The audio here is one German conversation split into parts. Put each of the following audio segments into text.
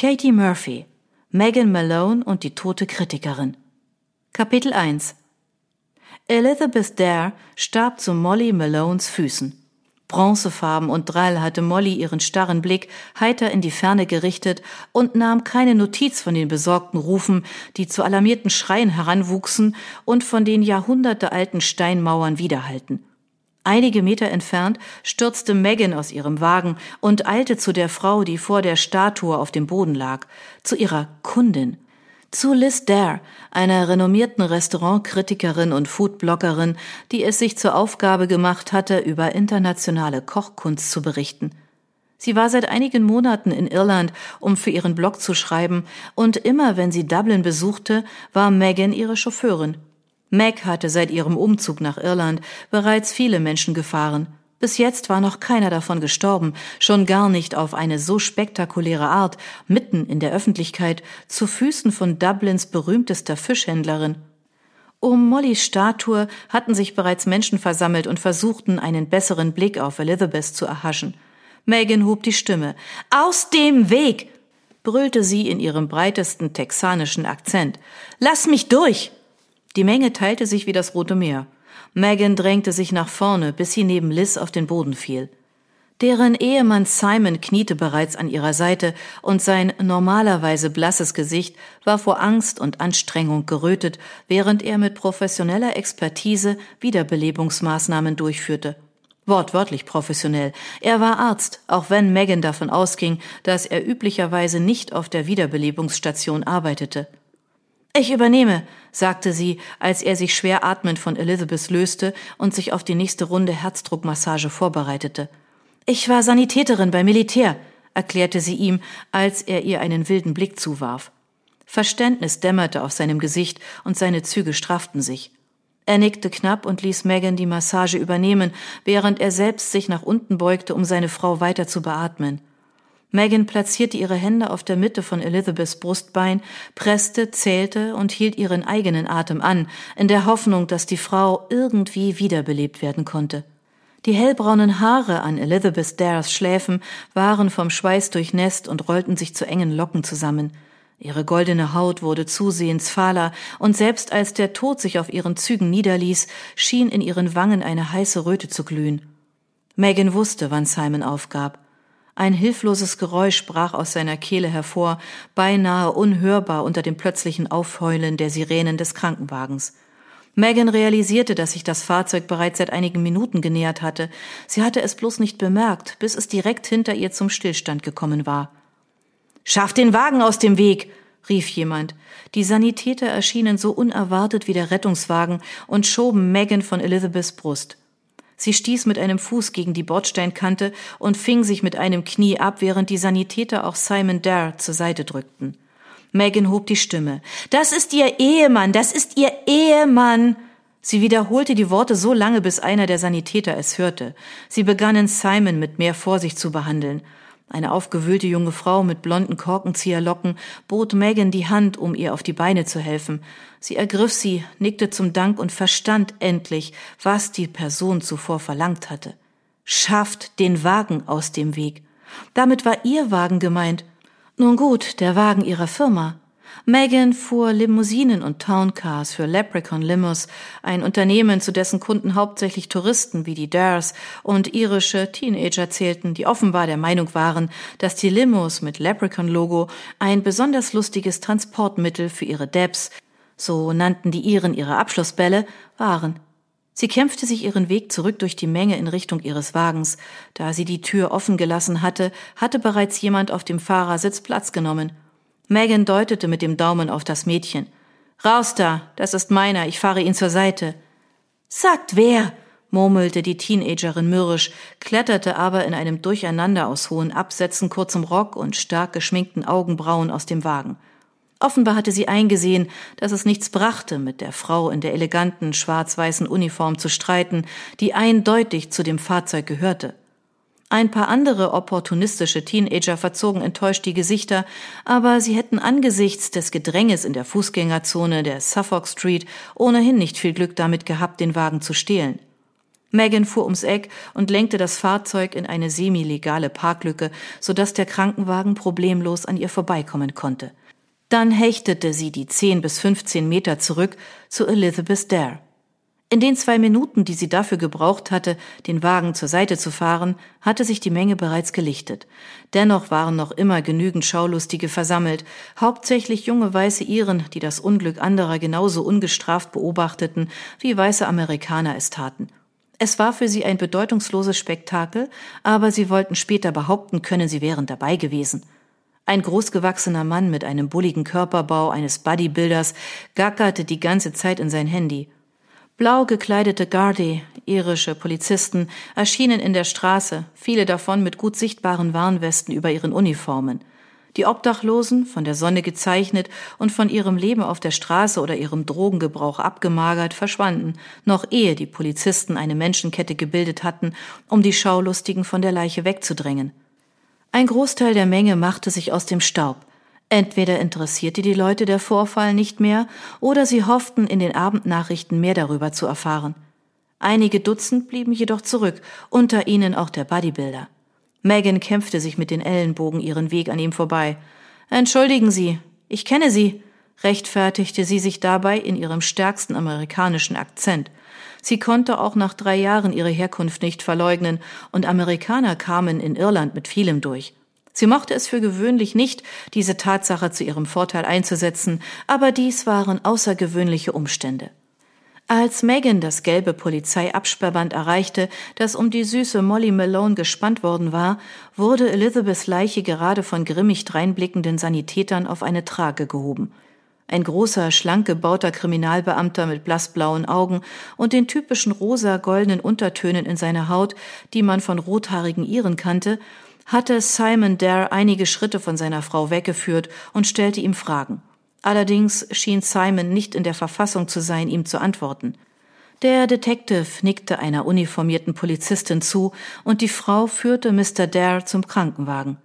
Katie Murphy, Megan Malone und die tote Kritikerin. Kapitel 1 Elizabeth Dare starb zu Molly Malones Füßen. Bronzefarben und Drall hatte Molly ihren starren Blick heiter in die Ferne gerichtet und nahm keine Notiz von den besorgten Rufen, die zu alarmierten Schreien heranwuchsen und von den jahrhundertealten Steinmauern widerhallten. Einige Meter entfernt stürzte Megan aus ihrem Wagen und eilte zu der Frau, die vor der Statue auf dem Boden lag, zu ihrer Kundin zu Liz Dare, einer renommierten Restaurantkritikerin und Foodbloggerin, die es sich zur Aufgabe gemacht hatte, über internationale Kochkunst zu berichten. Sie war seit einigen Monaten in Irland, um für ihren Blog zu schreiben, und immer wenn sie Dublin besuchte, war Megan ihre Chauffeurin. Meg hatte seit ihrem Umzug nach Irland bereits viele Menschen gefahren. Bis jetzt war noch keiner davon gestorben, schon gar nicht auf eine so spektakuläre Art, mitten in der Öffentlichkeit, zu Füßen von Dublins berühmtester Fischhändlerin. Um Mollys Statue hatten sich bereits Menschen versammelt und versuchten, einen besseren Blick auf Elizabeth zu erhaschen. Megan hob die Stimme. Aus dem Weg! brüllte sie in ihrem breitesten texanischen Akzent. Lass mich durch! Die Menge teilte sich wie das Rote Meer. Megan drängte sich nach vorne, bis sie neben Liz auf den Boden fiel. Deren Ehemann Simon kniete bereits an ihrer Seite und sein normalerweise blasses Gesicht war vor Angst und Anstrengung gerötet, während er mit professioneller Expertise Wiederbelebungsmaßnahmen durchführte. Wortwörtlich professionell. Er war Arzt, auch wenn Megan davon ausging, dass er üblicherweise nicht auf der Wiederbelebungsstation arbeitete. Ich übernehme, sagte sie, als er sich schwer atmend von Elizabeth löste und sich auf die nächste Runde Herzdruckmassage vorbereitete. Ich war Sanitäterin beim Militär, erklärte sie ihm, als er ihr einen wilden Blick zuwarf. Verständnis dämmerte auf seinem Gesicht und seine Züge strafften sich. Er nickte knapp und ließ Megan die Massage übernehmen, während er selbst sich nach unten beugte, um seine Frau weiter zu beatmen. Megan platzierte ihre Hände auf der Mitte von Elizabeths Brustbein, presste, zählte und hielt ihren eigenen Atem an, in der Hoffnung, dass die Frau irgendwie wiederbelebt werden konnte. Die hellbraunen Haare an Elizabeth Dares Schläfen waren vom Schweiß durchnässt und rollten sich zu engen Locken zusammen. Ihre goldene Haut wurde zusehends fahler, und selbst als der Tod sich auf ihren Zügen niederließ, schien in ihren Wangen eine heiße Röte zu glühen. Megan wusste, wann Simon aufgab. Ein hilfloses Geräusch brach aus seiner Kehle hervor, beinahe unhörbar unter dem plötzlichen Aufheulen der Sirenen des Krankenwagens. Megan realisierte, dass sich das Fahrzeug bereits seit einigen Minuten genähert hatte. Sie hatte es bloß nicht bemerkt, bis es direkt hinter ihr zum Stillstand gekommen war. Schaff den Wagen aus dem Weg! rief jemand. Die Sanitäter erschienen so unerwartet wie der Rettungswagen und schoben Megan von Elizabeths Brust. Sie stieß mit einem Fuß gegen die Bordsteinkante und fing sich mit einem Knie ab, während die Sanitäter auch Simon Dare zur Seite drückten. Megan hob die Stimme. Das ist ihr Ehemann, das ist ihr Ehemann. Sie wiederholte die Worte so lange, bis einer der Sanitäter es hörte. Sie begannen Simon mit mehr Vorsicht zu behandeln. Eine aufgewühlte junge Frau mit blonden Korkenzieherlocken bot Megan die Hand, um ihr auf die Beine zu helfen. Sie ergriff sie, nickte zum Dank und verstand endlich, was die Person zuvor verlangt hatte. Schafft den Wagen aus dem Weg. Damit war ihr Wagen gemeint. Nun gut, der Wagen ihrer Firma. Megan fuhr Limousinen und Towncars für Leprechaun Limos, ein Unternehmen, zu dessen Kunden hauptsächlich Touristen wie die Dares und irische Teenager zählten, die offenbar der Meinung waren, dass die Limos mit Leprechaun-Logo ein besonders lustiges Transportmittel für ihre Debs, so nannten die Iren ihre Abschlussbälle, waren. Sie kämpfte sich ihren Weg zurück durch die Menge in Richtung ihres Wagens. Da sie die Tür offen gelassen hatte, hatte bereits jemand auf dem Fahrersitz Platz genommen – Megan deutete mit dem Daumen auf das Mädchen. Raus da, das ist meiner, ich fahre ihn zur Seite. Sagt wer? murmelte die Teenagerin mürrisch, kletterte aber in einem Durcheinander aus hohen Absätzen, kurzem Rock und stark geschminkten Augenbrauen aus dem Wagen. Offenbar hatte sie eingesehen, dass es nichts brachte, mit der Frau in der eleganten schwarz-weißen Uniform zu streiten, die eindeutig zu dem Fahrzeug gehörte. Ein paar andere opportunistische Teenager verzogen enttäuscht die Gesichter, aber sie hätten angesichts des Gedränges in der Fußgängerzone der Suffolk Street ohnehin nicht viel Glück damit gehabt, den Wagen zu stehlen. Megan fuhr ums Eck und lenkte das Fahrzeug in eine semi-legale Parklücke, sodass der Krankenwagen problemlos an ihr vorbeikommen konnte. Dann hechtete sie die 10 bis 15 Meter zurück zu Elizabeth Dare. In den zwei Minuten, die sie dafür gebraucht hatte, den Wagen zur Seite zu fahren, hatte sich die Menge bereits gelichtet. Dennoch waren noch immer genügend Schaulustige versammelt, hauptsächlich junge weiße Iren, die das Unglück anderer genauso ungestraft beobachteten, wie weiße Amerikaner es taten. Es war für sie ein bedeutungsloses Spektakel, aber sie wollten später behaupten können, sie wären dabei gewesen. Ein großgewachsener Mann mit einem bulligen Körperbau eines Bodybuilders gackerte die ganze Zeit in sein Handy. Blau gekleidete Gardaí, irische Polizisten, erschienen in der Straße, viele davon mit gut sichtbaren Warnwesten über ihren Uniformen. Die Obdachlosen, von der Sonne gezeichnet und von ihrem Leben auf der Straße oder ihrem Drogengebrauch abgemagert, verschwanden, noch ehe die Polizisten eine Menschenkette gebildet hatten, um die Schaulustigen von der Leiche wegzudrängen. Ein Großteil der Menge machte sich aus dem Staub. Entweder interessierte die Leute der Vorfall nicht mehr, oder sie hofften, in den Abendnachrichten mehr darüber zu erfahren. Einige Dutzend blieben jedoch zurück, unter ihnen auch der Bodybuilder. Megan kämpfte sich mit den Ellenbogen ihren Weg an ihm vorbei. Entschuldigen Sie, ich kenne Sie, rechtfertigte sie sich dabei in ihrem stärksten amerikanischen Akzent. Sie konnte auch nach drei Jahren ihre Herkunft nicht verleugnen, und Amerikaner kamen in Irland mit vielem durch. Sie mochte es für gewöhnlich nicht, diese Tatsache zu ihrem Vorteil einzusetzen, aber dies waren außergewöhnliche Umstände. Als Megan das gelbe Polizeiabsperrband erreichte, das um die süße Molly Malone gespannt worden war, wurde Elizabeths Leiche gerade von grimmig dreinblickenden Sanitätern auf eine Trage gehoben. Ein großer, schlank gebauter Kriminalbeamter mit blassblauen Augen und den typischen rosa-goldenen Untertönen in seiner Haut, die man von rothaarigen Iren kannte, hatte Simon Dare einige Schritte von seiner Frau weggeführt und stellte ihm Fragen. Allerdings schien Simon nicht in der Verfassung zu sein, ihm zu antworten. Der Detective nickte einer uniformierten Polizistin zu und die Frau führte Mr. Dare zum Krankenwagen.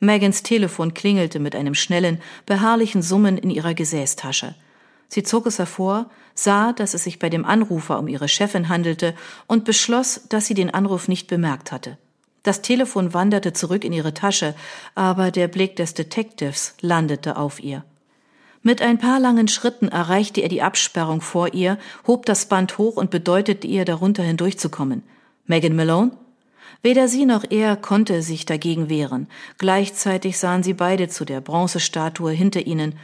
Megans Telefon klingelte mit einem schnellen, beharrlichen Summen in ihrer Gesäßtasche. Sie zog es hervor, sah, dass es sich bei dem Anrufer um ihre Chefin handelte und beschloss, dass sie den Anruf nicht bemerkt hatte. Das Telefon wanderte zurück in ihre Tasche, aber der Blick des Detectives landete auf ihr. Mit ein paar langen Schritten erreichte er die Absperrung vor ihr, hob das Band hoch und bedeutete ihr, darunter hindurchzukommen. Megan Malone? Weder sie noch er konnte sich dagegen wehren. Gleichzeitig sahen sie beide zu der Bronzestatue hinter ihnen.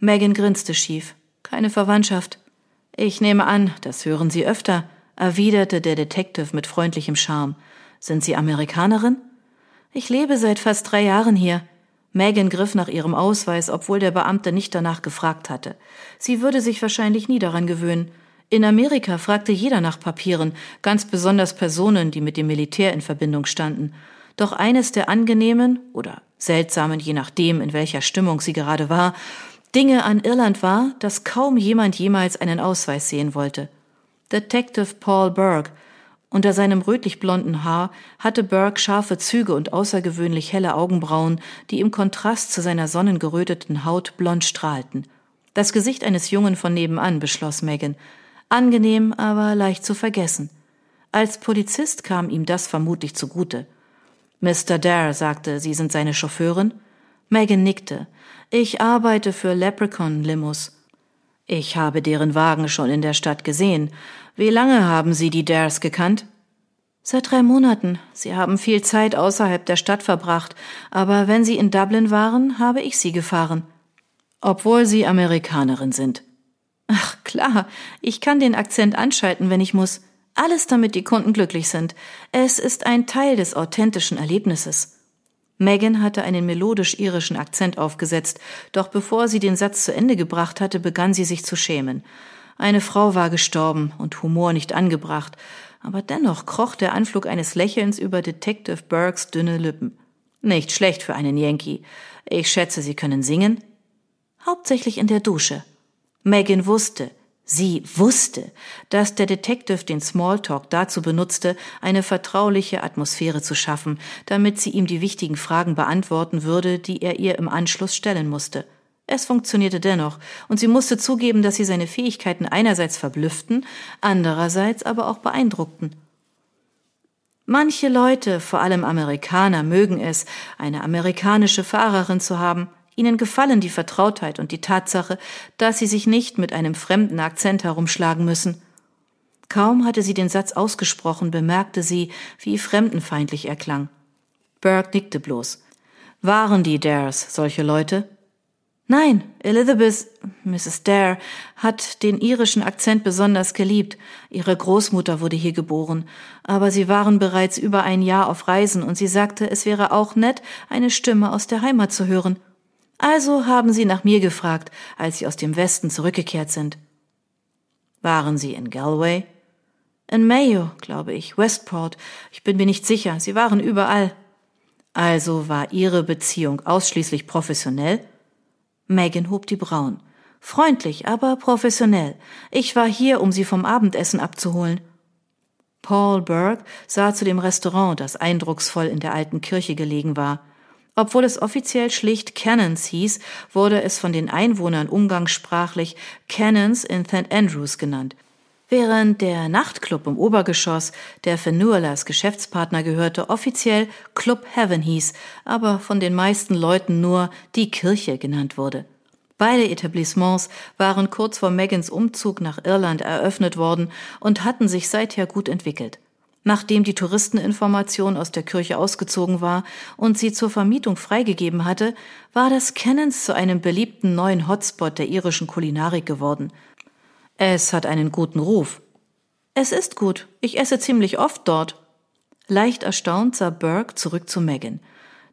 Megan grinste schief. Keine Verwandtschaft. Ich nehme an, das hören Sie öfter, erwiderte der Detective mit freundlichem Charme. Sind Sie Amerikanerin? Ich lebe seit fast drei Jahren hier. Megan griff nach ihrem Ausweis, obwohl der Beamte nicht danach gefragt hatte. Sie würde sich wahrscheinlich nie daran gewöhnen. In Amerika fragte jeder nach Papieren, ganz besonders Personen, die mit dem Militär in Verbindung standen. Doch eines der angenehmen oder seltsamen, je nachdem, in welcher Stimmung sie gerade war, Dinge an Irland war, dass kaum jemand jemals einen Ausweis sehen wollte. Detective Paul Burke unter seinem rötlich-blonden Haar hatte Burke scharfe Züge und außergewöhnlich helle Augenbrauen, die im Kontrast zu seiner sonnengeröteten Haut blond strahlten. Das Gesicht eines Jungen von nebenan, beschloss Megan. Angenehm, aber leicht zu vergessen. Als Polizist kam ihm das vermutlich zugute. Mr. Dare sagte, Sie sind seine Chauffeurin? Megan nickte. Ich arbeite für Leprechaun Limos. Ich habe deren Wagen schon in der Stadt gesehen. Wie lange haben Sie die Dares gekannt? Seit drei Monaten. Sie haben viel Zeit außerhalb der Stadt verbracht, aber wenn Sie in Dublin waren, habe ich Sie gefahren. Obwohl Sie Amerikanerin sind. Ach klar, ich kann den Akzent anschalten, wenn ich muss. Alles damit die Kunden glücklich sind. Es ist ein Teil des authentischen Erlebnisses. Megan hatte einen melodisch-irischen Akzent aufgesetzt, doch bevor sie den Satz zu Ende gebracht hatte, begann sie sich zu schämen. Eine Frau war gestorben und Humor nicht angebracht, aber dennoch kroch der Anflug eines Lächelns über Detective Burkes dünne Lippen. Nicht schlecht für einen Yankee. Ich schätze, Sie können singen? Hauptsächlich in der Dusche. Megan wusste, sie wusste, dass der Detective den Smalltalk dazu benutzte, eine vertrauliche Atmosphäre zu schaffen, damit sie ihm die wichtigen Fragen beantworten würde, die er ihr im Anschluss stellen musste. Es funktionierte dennoch, und sie musste zugeben, dass sie seine Fähigkeiten einerseits verblüfften, andererseits aber auch beeindruckten. Manche Leute, vor allem Amerikaner, mögen es, eine amerikanische Fahrerin zu haben. Ihnen gefallen die Vertrautheit und die Tatsache, dass sie sich nicht mit einem fremden Akzent herumschlagen müssen. Kaum hatte sie den Satz ausgesprochen, bemerkte sie, wie fremdenfeindlich er klang. Burke nickte bloß. Waren die Dares solche Leute? Nein, Elizabeth, Mrs. Dare, hat den irischen Akzent besonders geliebt. Ihre Großmutter wurde hier geboren, aber sie waren bereits über ein Jahr auf Reisen und sie sagte, es wäre auch nett, eine Stimme aus der Heimat zu hören. Also haben sie nach mir gefragt, als sie aus dem Westen zurückgekehrt sind. Waren sie in Galway? In Mayo, glaube ich, Westport. Ich bin mir nicht sicher. Sie waren überall. Also war ihre Beziehung ausschließlich professionell? Megan hob die Brauen. Freundlich, aber professionell. Ich war hier, um sie vom Abendessen abzuholen. Paul Burke sah zu dem Restaurant, das eindrucksvoll in der alten Kirche gelegen war. Obwohl es offiziell schlicht Cannons hieß, wurde es von den Einwohnern umgangssprachlich Cannons in St. Andrews genannt. Während der Nachtclub im Obergeschoss, der Fenuelas Geschäftspartner gehörte, offiziell Club Heaven hieß, aber von den meisten Leuten nur die Kirche genannt wurde. Beide Etablissements waren kurz vor Megans Umzug nach Irland eröffnet worden und hatten sich seither gut entwickelt. Nachdem die Touristeninformation aus der Kirche ausgezogen war und sie zur Vermietung freigegeben hatte, war das Cannons zu einem beliebten neuen Hotspot der irischen Kulinarik geworden – es hat einen guten Ruf. Es ist gut. Ich esse ziemlich oft dort. Leicht erstaunt sah Burke zurück zu Megan.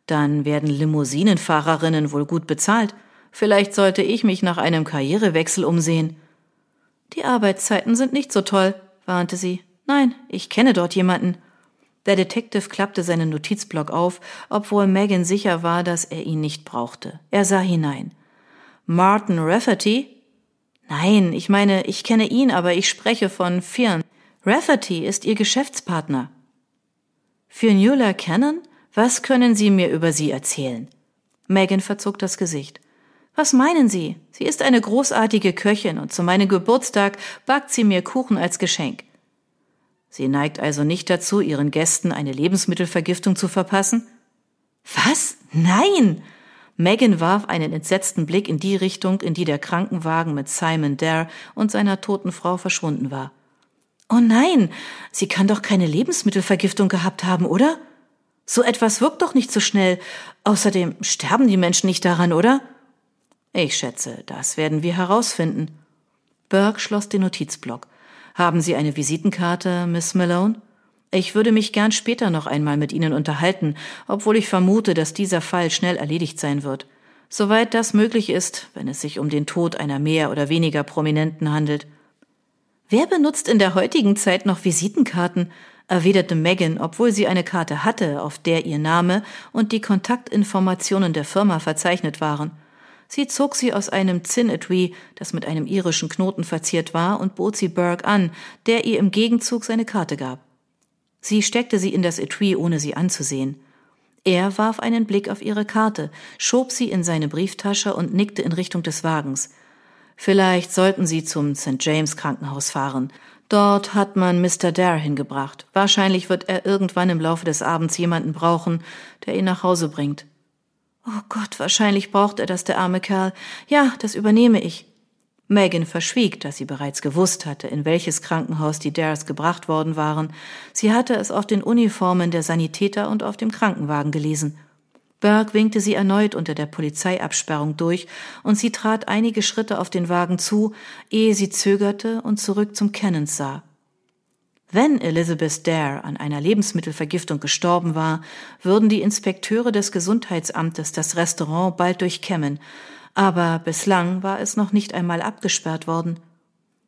Dann werden Limousinenfahrerinnen wohl gut bezahlt. Vielleicht sollte ich mich nach einem Karrierewechsel umsehen. Die Arbeitszeiten sind nicht so toll, warnte sie. Nein, ich kenne dort jemanden. Der Detective klappte seinen Notizblock auf, obwohl Megan sicher war, dass er ihn nicht brauchte. Er sah hinein. Martin Rafferty? Nein, ich meine, ich kenne ihn, aber ich spreche von Fionn. Rafferty ist Ihr Geschäftspartner. Fionnuala Cannon? Was können Sie mir über sie erzählen? Megan verzog das Gesicht. Was meinen Sie? Sie ist eine großartige Köchin und zu meinem Geburtstag backt sie mir Kuchen als Geschenk. Sie neigt also nicht dazu, ihren Gästen eine Lebensmittelvergiftung zu verpassen? Was? Nein! Megan warf einen entsetzten Blick in die Richtung, in die der Krankenwagen mit Simon Dare und seiner toten Frau verschwunden war. Oh nein, sie kann doch keine Lebensmittelvergiftung gehabt haben, oder? So etwas wirkt doch nicht so schnell. Außerdem sterben die Menschen nicht daran, oder? Ich schätze, das werden wir herausfinden. Burke schloss den Notizblock. Haben Sie eine Visitenkarte, Miss Malone? Ich würde mich gern später noch einmal mit Ihnen unterhalten, obwohl ich vermute, dass dieser Fall schnell erledigt sein wird. Soweit das möglich ist, wenn es sich um den Tod einer mehr oder weniger Prominenten handelt. Wer benutzt in der heutigen Zeit noch Visitenkarten? erwiderte Megan, obwohl sie eine Karte hatte, auf der ihr Name und die Kontaktinformationen der Firma verzeichnet waren. Sie zog sie aus einem Zinnetui, das mit einem irischen Knoten verziert war, und bot sie Burke an, der ihr im Gegenzug seine Karte gab. Sie steckte sie in das Etui, ohne sie anzusehen. Er warf einen Blick auf ihre Karte, schob sie in seine Brieftasche und nickte in Richtung des Wagens. Vielleicht sollten Sie zum St. James Krankenhaus fahren. Dort hat man Mr. Dare hingebracht. Wahrscheinlich wird er irgendwann im Laufe des Abends jemanden brauchen, der ihn nach Hause bringt. Oh Gott, wahrscheinlich braucht er das, der arme Kerl. Ja, das übernehme ich. Megan verschwieg, dass sie bereits gewusst hatte, in welches Krankenhaus die Dares gebracht worden waren. Sie hatte es auf den Uniformen der Sanitäter und auf dem Krankenwagen gelesen. Burke winkte sie erneut unter der Polizeiabsperrung durch, und sie trat einige Schritte auf den Wagen zu, ehe sie zögerte und zurück zum Cannons sah. Wenn Elizabeth Dare an einer Lebensmittelvergiftung gestorben war, würden die Inspekteure des Gesundheitsamtes das Restaurant bald durchkämmen, aber bislang war es noch nicht einmal abgesperrt worden.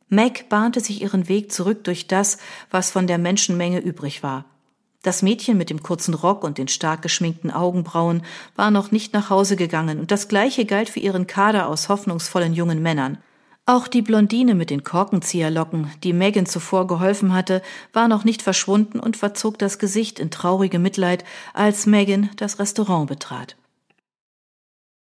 Meg bahnte sich ihren Weg zurück durch das, was von der Menschenmenge übrig war. Das Mädchen mit dem kurzen Rock und den stark geschminkten Augenbrauen war noch nicht nach Hause gegangen, und das gleiche galt für ihren Kader aus hoffnungsvollen jungen Männern. Auch die Blondine mit den Korkenzieherlocken, die Megan zuvor geholfen hatte, war noch nicht verschwunden und verzog das Gesicht in traurige Mitleid, als Megan das Restaurant betrat.